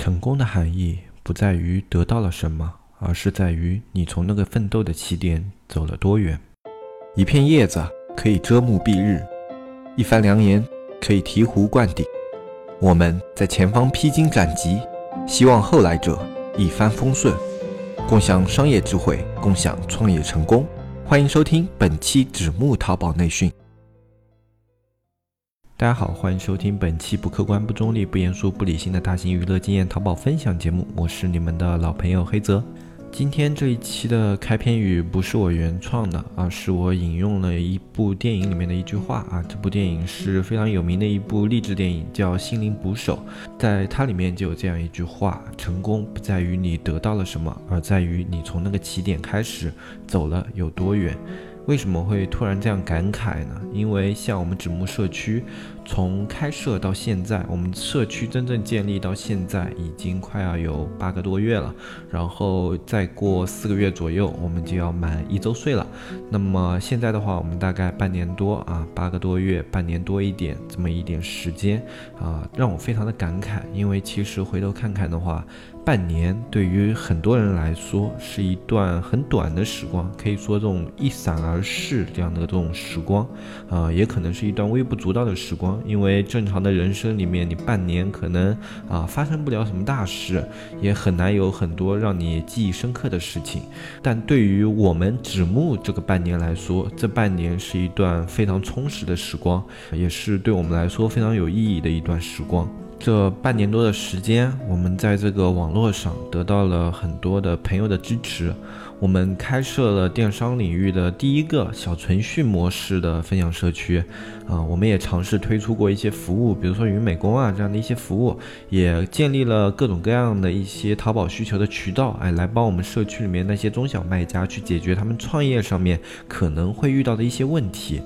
成功的含义不在于得到了什么，而是在于你从那个奋斗的起点走了多远。一片叶子可以遮目蔽日，一番良言可以醍醐灌顶。我们在前方披荆斩棘，希望后来者一帆风顺，共享商业智慧，共享创业成功。欢迎收听本期纸木淘宝内训。大家好，欢迎收听本期不客观、不中立、不严肃、不理性的大型娱乐经验淘宝分享节目。我是你们的老朋友黑泽。今天这一期的开篇语不是我原创的，而是我引用了一部电影里面的一句话啊。这部电影是非常有名的一部励志电影，叫《心灵捕手》。在它里面就有这样一句话：成功不在于你得到了什么，而在于你从那个起点开始走了有多远。为什么会突然这样感慨呢？因为像我们纸木社区，从开设到现在，我们社区真正建立到现在已经快要有八个多月了。然后再过四个月左右，我们就要满一周岁了。那么现在的话，我们大概半年多啊，八个多月，半年多一点，这么一点时间啊，让我非常的感慨。因为其实回头看看的话，半年对于很多人来说是一段很短的时光，可以说这种一闪而逝这样的这种时光，啊，也可能是一段微不足道的时光。因为正常的人生里面，你半年可能啊发生不了什么大事，也很难有很多让你记忆深刻的事情。但对于我们纸木这个半年来说，这半年是一段非常充实的时光，也是对我们来说非常有意义的一段时光。这半年多的时间，我们在这个网络上得到了很多的朋友的支持。我们开设了电商领域的第一个小程序模式的分享社区，啊，我们也尝试推出过一些服务，比如说云美工啊这样的一些服务，也建立了各种各样的一些淘宝需求的渠道，哎，来帮我们社区里面那些中小卖家去解决他们创业上面可能会遇到的一些问题。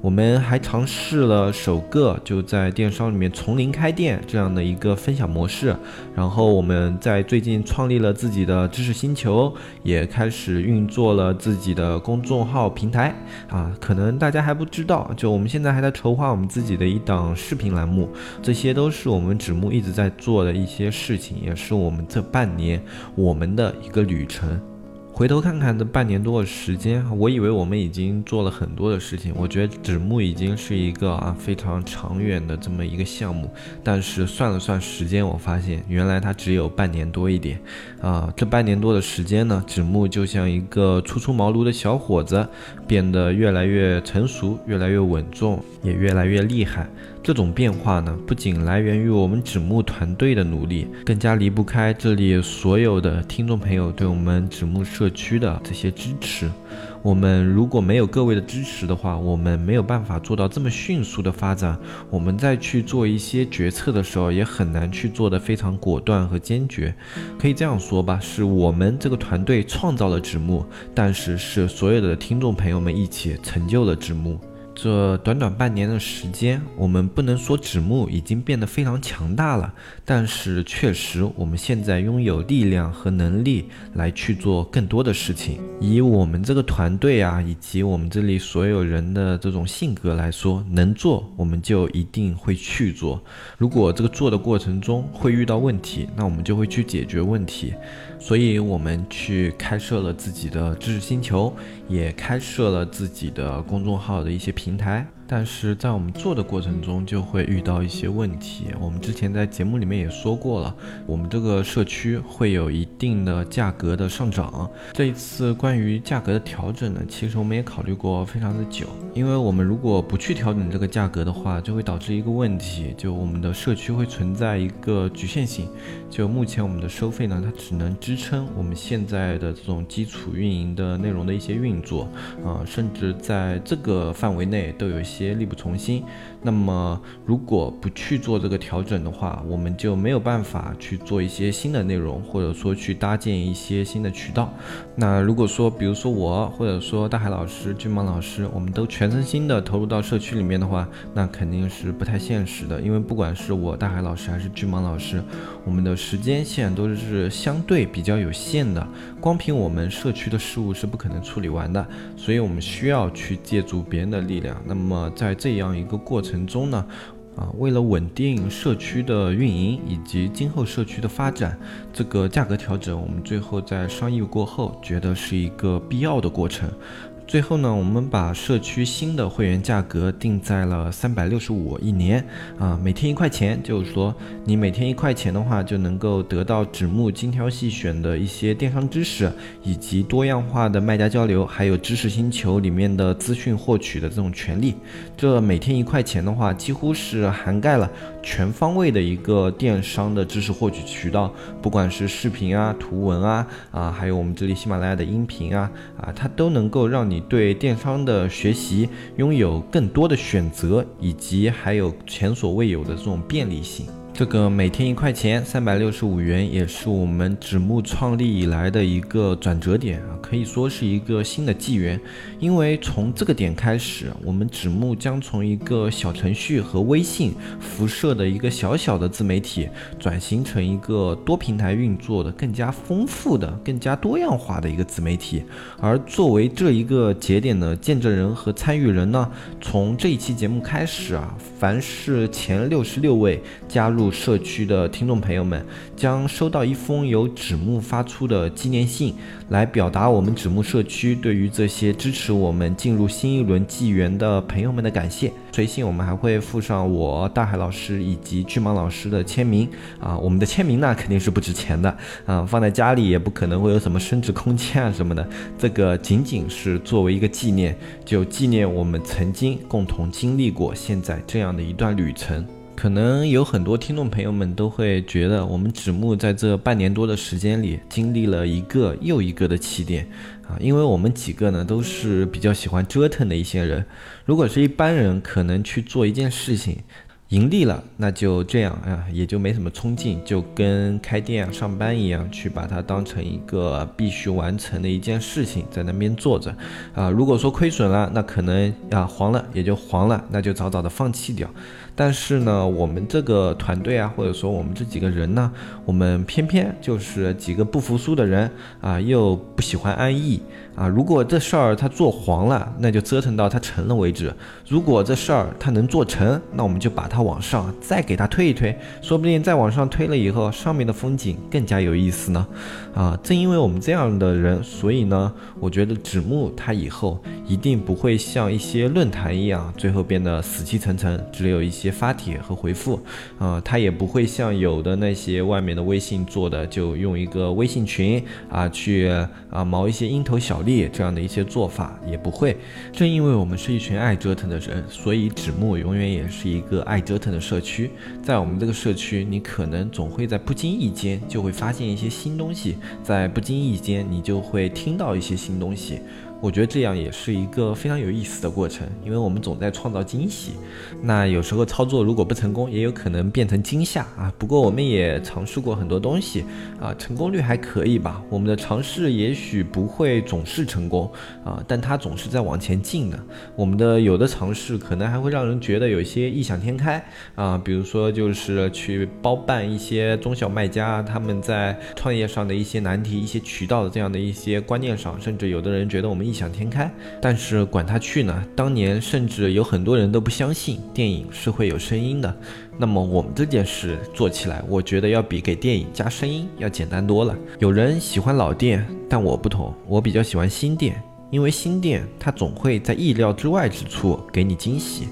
我们还尝试了首个就在电商里面从零开店这样的一个分享模式，然后我们在最近创立了自己的知识星球，也开始运作了自己的公众号平台啊，可能大家还不知道，就我们现在还在筹划我们自己的一档视频栏目，这些都是我们纸木一直在做的一些事情，也是我们这半年我们的一个旅程。回头看看这半年多的时间，我以为我们已经做了很多的事情。我觉得纸木已经是一个啊非常长远的这么一个项目，但是算了算时间，我发现原来它只有半年多一点。啊，这半年多的时间呢，纸木就像一个初出茅庐的小伙子，变得越来越成熟，越来越稳重，也越来越厉害。这种变化呢，不仅来源于我们纸木团队的努力，更加离不开这里所有的听众朋友对我们纸木社区的这些支持。我们如果没有各位的支持的话，我们没有办法做到这么迅速的发展。我们在去做一些决策的时候，也很难去做得非常果断和坚决。可以这样说吧，是我们这个团队创造了纸木，但是是所有的听众朋友们一起成就了纸木。这短短半年的时间，我们不能说纸木已经变得非常强大了，但是确实我们现在拥有力量和能力来去做更多的事情。以我们这个团队啊，以及我们这里所有人的这种性格来说，能做我们就一定会去做。如果这个做的过程中会遇到问题，那我们就会去解决问题。所以，我们去开设了自己的知识星球，也开设了自己的公众号的一些平台。但是在我们做的过程中，就会遇到一些问题。我们之前在节目里面也说过了，我们这个社区会有一定的价格的上涨。这一次关于价格的调整呢，其实我们也考虑过非常的久。因为我们如果不去调整这个价格的话，就会导致一个问题，就我们的社区会存在一个局限性。就目前我们的收费呢，它只能支撑我们现在的这种基础运营的内容的一些运作，啊，甚至在这个范围内都有一些。些力不从心，那么如果不去做这个调整的话，我们就没有办法去做一些新的内容，或者说去搭建一些新的渠道。那如果说，比如说我，或者说大海老师、巨蟒老师，我们都全身心的投入到社区里面的话，那肯定是不太现实的。因为不管是我大海老师还是巨蟒老师，我们的时间线都是相对比较有限的，光凭我们社区的事务是不可能处理完的，所以我们需要去借助别人的力量。那么在这样一个过程中呢，啊，为了稳定社区的运营以及今后社区的发展，这个价格调整，我们最后在商议过后，觉得是一个必要的过程。最后呢，我们把社区新的会员价格定在了三百六十五一年啊，每天一块钱，就是说你每天一块钱的话，就能够得到纸木精挑细选的一些电商知识，以及多样化的卖家交流，还有知识星球里面的资讯获取的这种权利。这每天一块钱的话，几乎是涵盖了全方位的一个电商的知识获取渠道，不管是视频啊、图文啊啊，还有我们这里喜马拉雅的音频啊啊，它都能够让你。对电商的学习拥有更多的选择，以及还有前所未有的这种便利性。这个每天一块钱，三百六十五元，也是我们纸木创立以来的一个转折点啊，可以说是一个新的纪元。因为从这个点开始，我们纸木将从一个小程序和微信辐射的一个小小的自媒体，转型成一个多平台运作的、更加丰富的、更加多样化的一个自媒体。而作为这一个节点的见证人和参与人呢，从这一期节目开始啊，凡是前六十六位加入。社区的听众朋友们将收到一封由纸木发出的纪念信，来表达我们纸木社区对于这些支持我们进入新一轮纪元的朋友们的感谢。随信我们还会附上我大海老师以及巨蟒老师的签名啊，我们的签名呢肯定是不值钱的啊，放在家里也不可能会有什么升值空间啊什么的，这个仅仅是作为一个纪念，就纪念我们曾经共同经历过现在这样的一段旅程。可能有很多听众朋友们都会觉得，我们纸木在这半年多的时间里，经历了一个又一个的起点啊，因为我们几个呢都是比较喜欢折腾的一些人，如果是一般人，可能去做一件事情。盈利了，那就这样啊，也就没什么冲劲，就跟开店啊、上班一样，去把它当成一个必须完成的一件事情，在那边做着。啊，如果说亏损了，那可能啊黄了，也就黄了，那就早早的放弃掉。但是呢，我们这个团队啊，或者说我们这几个人呢，我们偏偏就是几个不服输的人啊，又不喜欢安逸。啊，如果这事儿他做黄了，那就折腾到他成了为止；如果这事儿他能做成，那我们就把它往上再给他推一推，说不定再往上推了以后，上面的风景更加有意思呢。啊，正因为我们这样的人，所以呢，我觉得纸木他以后一定不会像一些论坛一样，最后变得死气沉沉，只有一些发帖和回复。啊，它也不会像有的那些外面的微信做的，就用一个微信群啊去啊毛一些蝇头小利。这样的一些做法也不会。正因为我们是一群爱折腾的人，所以纸木永远也是一个爱折腾的社区。在我们这个社区，你可能总会在不经意间就会发现一些新东西，在不经意间你就会听到一些新东西。我觉得这样也是一个非常有意思的过程，因为我们总在创造惊喜。那有时候操作如果不成功，也有可能变成惊吓啊。不过我们也尝试过很多东西啊，成功率还可以吧。我们的尝试也许不会总是成功啊，但它总是在往前进的。我们的有的尝试可能还会让人觉得有些异想天开啊，比如说就是去包办一些中小卖家他们在创业上的一些难题、一些渠道的这样的一些观念上，甚至有的人觉得我们。异想天开，但是管他去呢。当年甚至有很多人都不相信电影是会有声音的。那么我们这件事做起来，我觉得要比给电影加声音要简单多了。有人喜欢老店，但我不同，我比较喜欢新店，因为新店它总会在意料之外之处给你惊喜。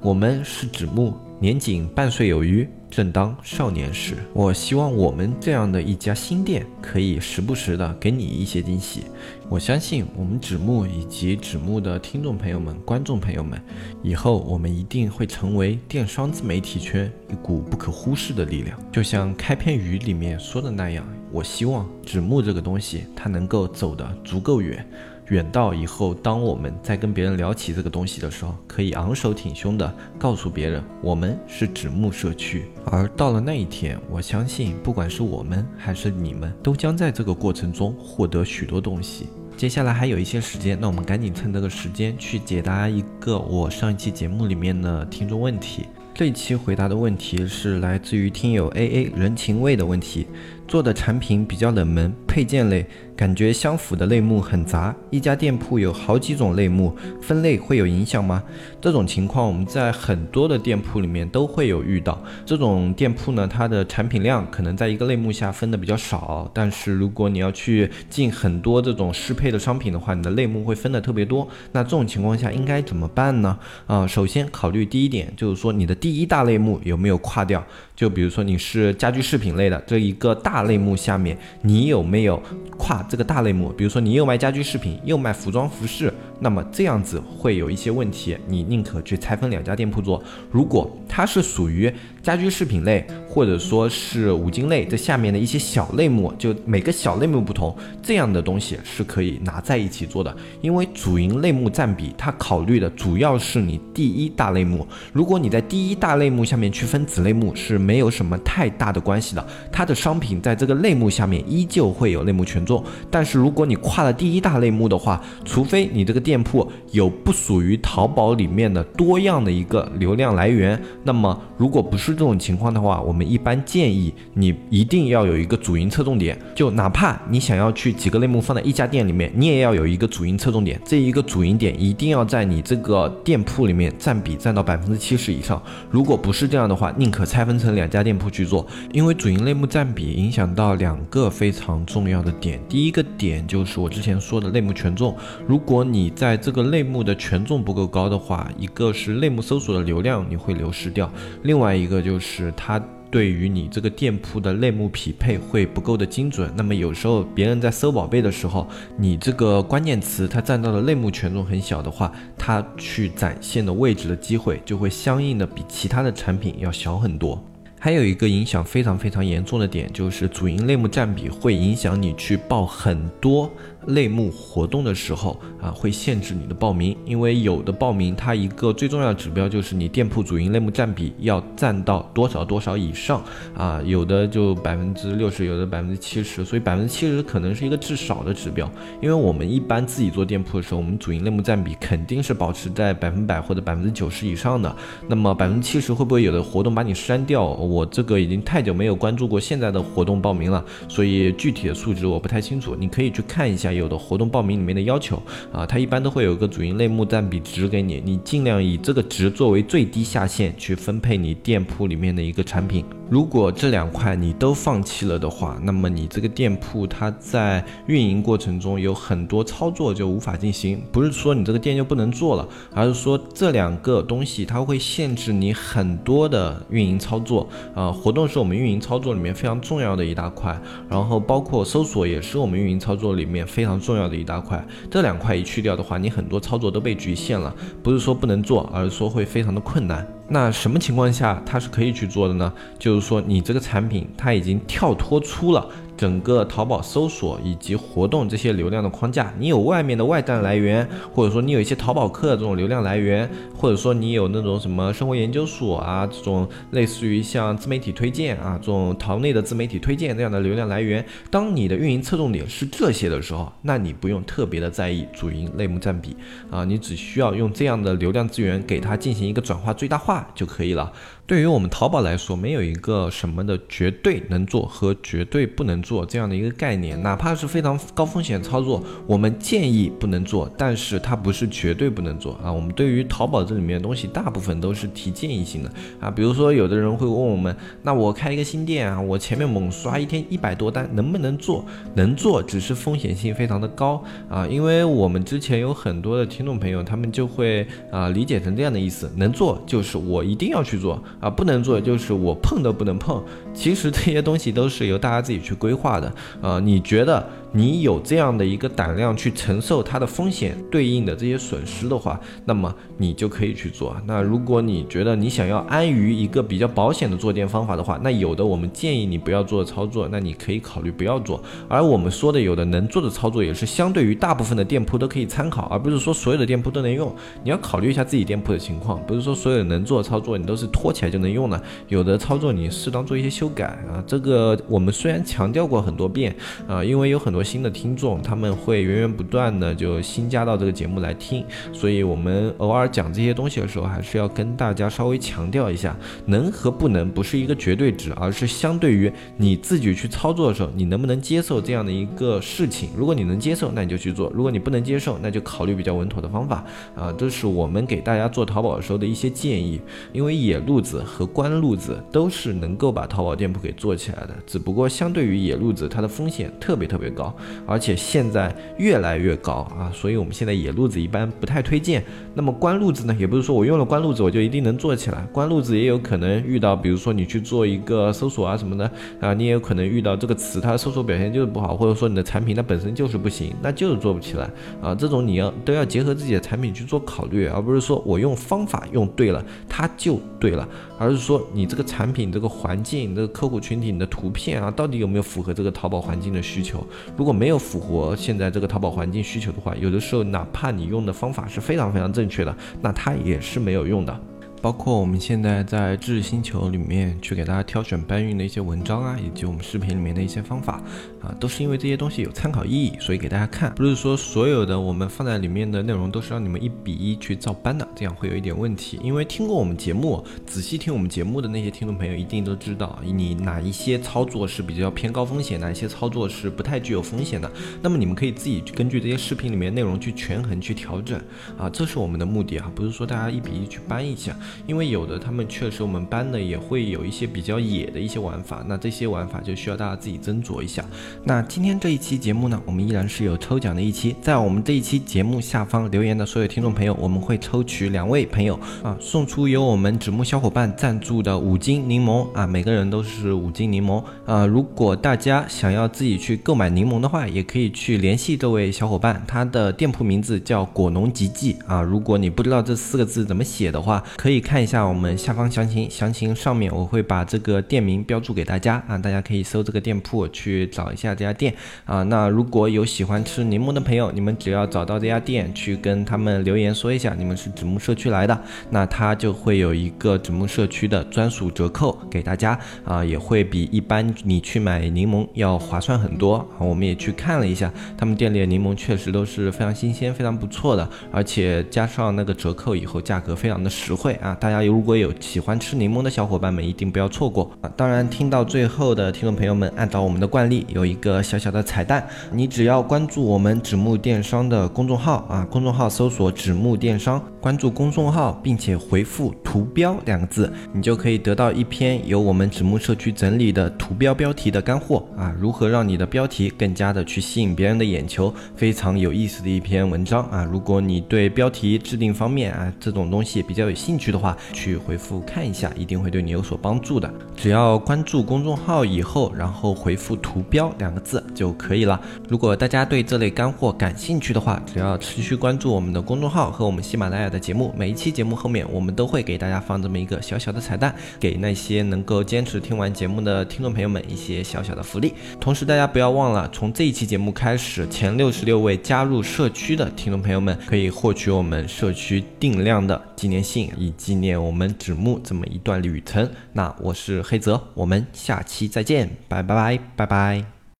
我们是指木，年仅半岁有余。正当少年时，我希望我们这样的一家新店可以时不时的给你一些惊喜。我相信我们纸木以及纸木的听众朋友们、观众朋友们，以后我们一定会成为电商自媒体圈一股不可忽视的力量。就像开篇语里面说的那样，我希望纸木这个东西它能够走得足够远。远到以后，当我们在跟别人聊起这个东西的时候，可以昂首挺胸的告诉别人，我们是纸木社区。而到了那一天，我相信，不管是我们还是你们，都将在这个过程中获得许多东西。接下来还有一些时间，那我们赶紧趁这个时间去解答一个我上一期节目里面的听众问题。这一期回答的问题是来自于听友 A A 人情味的问题。做的产品比较冷门，配件类。感觉相符的类目很杂，一家店铺有好几种类目，分类会有影响吗？这种情况我们在很多的店铺里面都会有遇到。这种店铺呢，它的产品量可能在一个类目下分的比较少，但是如果你要去进很多这种适配的商品的话，你的类目会分的特别多。那这种情况下应该怎么办呢？啊，首先考虑第一点就是说你的第一大类目有没有跨掉？就比如说你是家居饰品类的这一个大大类目下面，你有没有跨？这个大类目，比如说你又卖家居饰品，又卖服装服饰，那么这样子会有一些问题，你宁可去拆分两家店铺做。如果它是属于家居饰品类，或者说是五金类这下面的一些小类目，就每个小类目不同，这样的东西是可以拿在一起做的。因为主营类目占比，它考虑的主要是你第一大类目。如果你在第一大类目下面去分子类目，是没有什么太大的关系的。它的商品在这个类目下面依旧会有类目权重。但是如果你跨了第一大类目的话，除非你这个店铺有不属于淘宝里面的多样的一个流量来源，那么如果不是这种情况的话，我们一般建议你一定要有一个主营侧重点，就哪怕你想要去几个类目放在一家店里面，你也要有一个主营侧重点，这一个主营点一定要在你这个店铺里面占比占到百分之七十以上。如果不是这样的话，宁可拆分成两家店铺去做，因为主营类目占比影响到两个非常重要的点，第一个。点就是我之前说的类目权重，如果你在这个类目的权重不够高的话，一个是类目搜索的流量你会流失掉，另外一个就是它对于你这个店铺的类目匹配会不够的精准。那么有时候别人在搜宝贝的时候，你这个关键词它占到的类目权重很小的话，它去展现的位置的机会就会相应的比其他的产品要小很多。还有一个影响非常非常严重的点，就是主营类目占比会影响你去报很多。类目活动的时候啊，会限制你的报名，因为有的报名它一个最重要的指标就是你店铺主营类目占比要占到多少多少以上啊，有的就百分之六十，有的百分之七十，所以百分之七十可能是一个至少的指标。因为我们一般自己做店铺的时候，我们主营类目占比肯定是保持在百分百或者百分之九十以上的。那么百分之七十会不会有的活动把你删掉？我这个已经太久没有关注过现在的活动报名了，所以具体的数值我不太清楚，你可以去看一下。有的活动报名里面的要求啊，它一般都会有一个主营类目占比值给你，你尽量以这个值作为最低下限去分配你店铺里面的一个产品。如果这两块你都放弃了的话，那么你这个店铺它在运营过程中有很多操作就无法进行。不是说你这个店就不能做了，而是说这两个东西它会限制你很多的运营操作。啊，活动是我们运营操作里面非常重要的一大块，然后包括搜索也是我们运营操作里面非非常重要的一大块。这两块一去掉的话，你很多操作都被局限了。不是说不能做，而是说会非常的困难。那什么情况下它是可以去做的呢？就是说你这个产品它已经跳脱出了。整个淘宝搜索以及活动这些流量的框架，你有外面的外站来源，或者说你有一些淘宝客这种流量来源，或者说你有那种什么生活研究所啊这种类似于像自媒体推荐啊这种淘内的自媒体推荐这样的流量来源，当你的运营侧重点是这些的时候，那你不用特别的在意主营类目占比啊，你只需要用这样的流量资源给它进行一个转化最大化就可以了。对于我们淘宝来说，没有一个什么的绝对能做和绝对不能做这样的一个概念，哪怕是非常高风险操作，我们建议不能做，但是它不是绝对不能做啊。我们对于淘宝这里面的东西，大部分都是提建议性的啊。比如说，有的人会问我们，那我开一个新店啊，我前面猛刷一天一百多单，能不能做？能做，只是风险性非常的高啊。因为我们之前有很多的听众朋友，他们就会啊理解成这样的意思，能做就是我一定要去做。啊，不能做就是我碰都不能碰。其实这些东西都是由大家自己去规划的。呃，你觉得？你有这样的一个胆量去承受它的风险对应的这些损失的话，那么你就可以去做。那如果你觉得你想要安于一个比较保险的做店方法的话，那有的我们建议你不要做的操作，那你可以考虑不要做。而我们说的有的能做的操作，也是相对于大部分的店铺都可以参考，而不是说所有的店铺都能用。你要考虑一下自己店铺的情况，不是说所有能做的操作你都是拖起来就能用的。有的操作你适当做一些修改啊。这个我们虽然强调过很多遍啊，因为有很多。新的听众，他们会源源不断的就新加到这个节目来听，所以我们偶尔讲这些东西的时候，还是要跟大家稍微强调一下，能和不能不是一个绝对值，而是相对于你自己去操作的时候，你能不能接受这样的一个事情。如果你能接受，那你就去做；如果你不能接受，那就考虑比较稳妥的方法。啊，这是我们给大家做淘宝的时候的一些建议。因为野路子和关路子都是能够把淘宝店铺给做起来的，只不过相对于野路子，它的风险特别特别高，而且现在越来越高啊，所以我们现在野路子一般不太推荐。那么关路子呢，也不是说我用了关路子我就一定能做起来，关路子也有可能遇到，比如说你去做一个搜索啊什么的啊，你也有可能遇到这个词它的搜索表现就是不好，或者说你的产品它本身就是不行，那就是做不起来啊。这种你要都要结合自己的产品去做考虑，而不是说我用方法用对了，它就对了。而是说你这个产品、这个环境、这个客户群体、你的图片啊，到底有没有符合这个淘宝环境的需求？如果没有符合现在这个淘宝环境需求的话，有的时候哪怕你用的方法是非常非常正确的，那它也是没有用的。包括我们现在在知识星球里面去给大家挑选搬运的一些文章啊，以及我们视频里面的一些方法啊，都是因为这些东西有参考意义，所以给大家看。不是说所有的我们放在里面的内容都是让你们一比一去照搬的，这样会有一点问题。因为听过我们节目、仔细听我们节目的那些听众朋友一定都知道，你哪一些操作是比较偏高风险，哪一些操作是不太具有风险的。那么你们可以自己去根据这些视频里面内容去权衡去调整啊，这是我们的目的啊，不是说大家一比一去搬一下。因为有的他们确实我们搬的也会有一些比较野的一些玩法，那这些玩法就需要大家自己斟酌一下。那今天这一期节目呢，我们依然是有抽奖的一期，在我们这一期节目下方留言的所有听众朋友，我们会抽取两位朋友啊，送出由我们纸木小伙伴赞助的五斤柠檬啊，每个人都是五斤柠檬啊。如果大家想要自己去购买柠檬的话，也可以去联系这位小伙伴，他的店铺名字叫果农吉记啊。如果你不知道这四个字怎么写的话，可以。看一下我们下方详情，详情上面我会把这个店名标注给大家啊，大家可以搜这个店铺去找一下这家店啊。那如果有喜欢吃柠檬的朋友，你们只要找到这家店去跟他们留言说一下你们是纸木社区来的，那他就会有一个纸木社区的专属折扣给大家啊，也会比一般你去买柠檬要划算很多。我们也去看了一下，他们店里的柠檬确实都是非常新鲜、非常不错的，而且加上那个折扣以后，价格非常的实惠啊。大家如果有喜欢吃柠檬的小伙伴们，一定不要错过啊！当然，听到最后的听众朋友们，按照我们的惯例，有一个小小的彩蛋，你只要关注我们纸木电商的公众号啊，公众号搜索“纸木电商”，关注公众号，并且回复“图标”两个字，你就可以得到一篇由我们纸木社区整理的图标标题的干货啊！如何让你的标题更加的去吸引别人的眼球？非常有意思的一篇文章啊！如果你对标题制定方面啊这种东西比较有兴趣的话，去回复看一下，一定会对你有所帮助的。只要关注公众号以后，然后回复“图标”两个字就可以了。如果大家对这类干货感兴趣的话，只要持续关注我们的公众号和我们喜马拉雅的节目，每一期节目后面我们都会给大家放这么一个小小的彩蛋，给那些能够坚持听完节目的听众朋友们一些小小的福利。同时，大家不要忘了，从这一期节目开始，前六十六位加入社区的听众朋友们可以获取我们社区定量的纪念信，以纪念。我们指木这么一段旅程，那我是黑泽，我们下期再见，拜拜拜拜拜。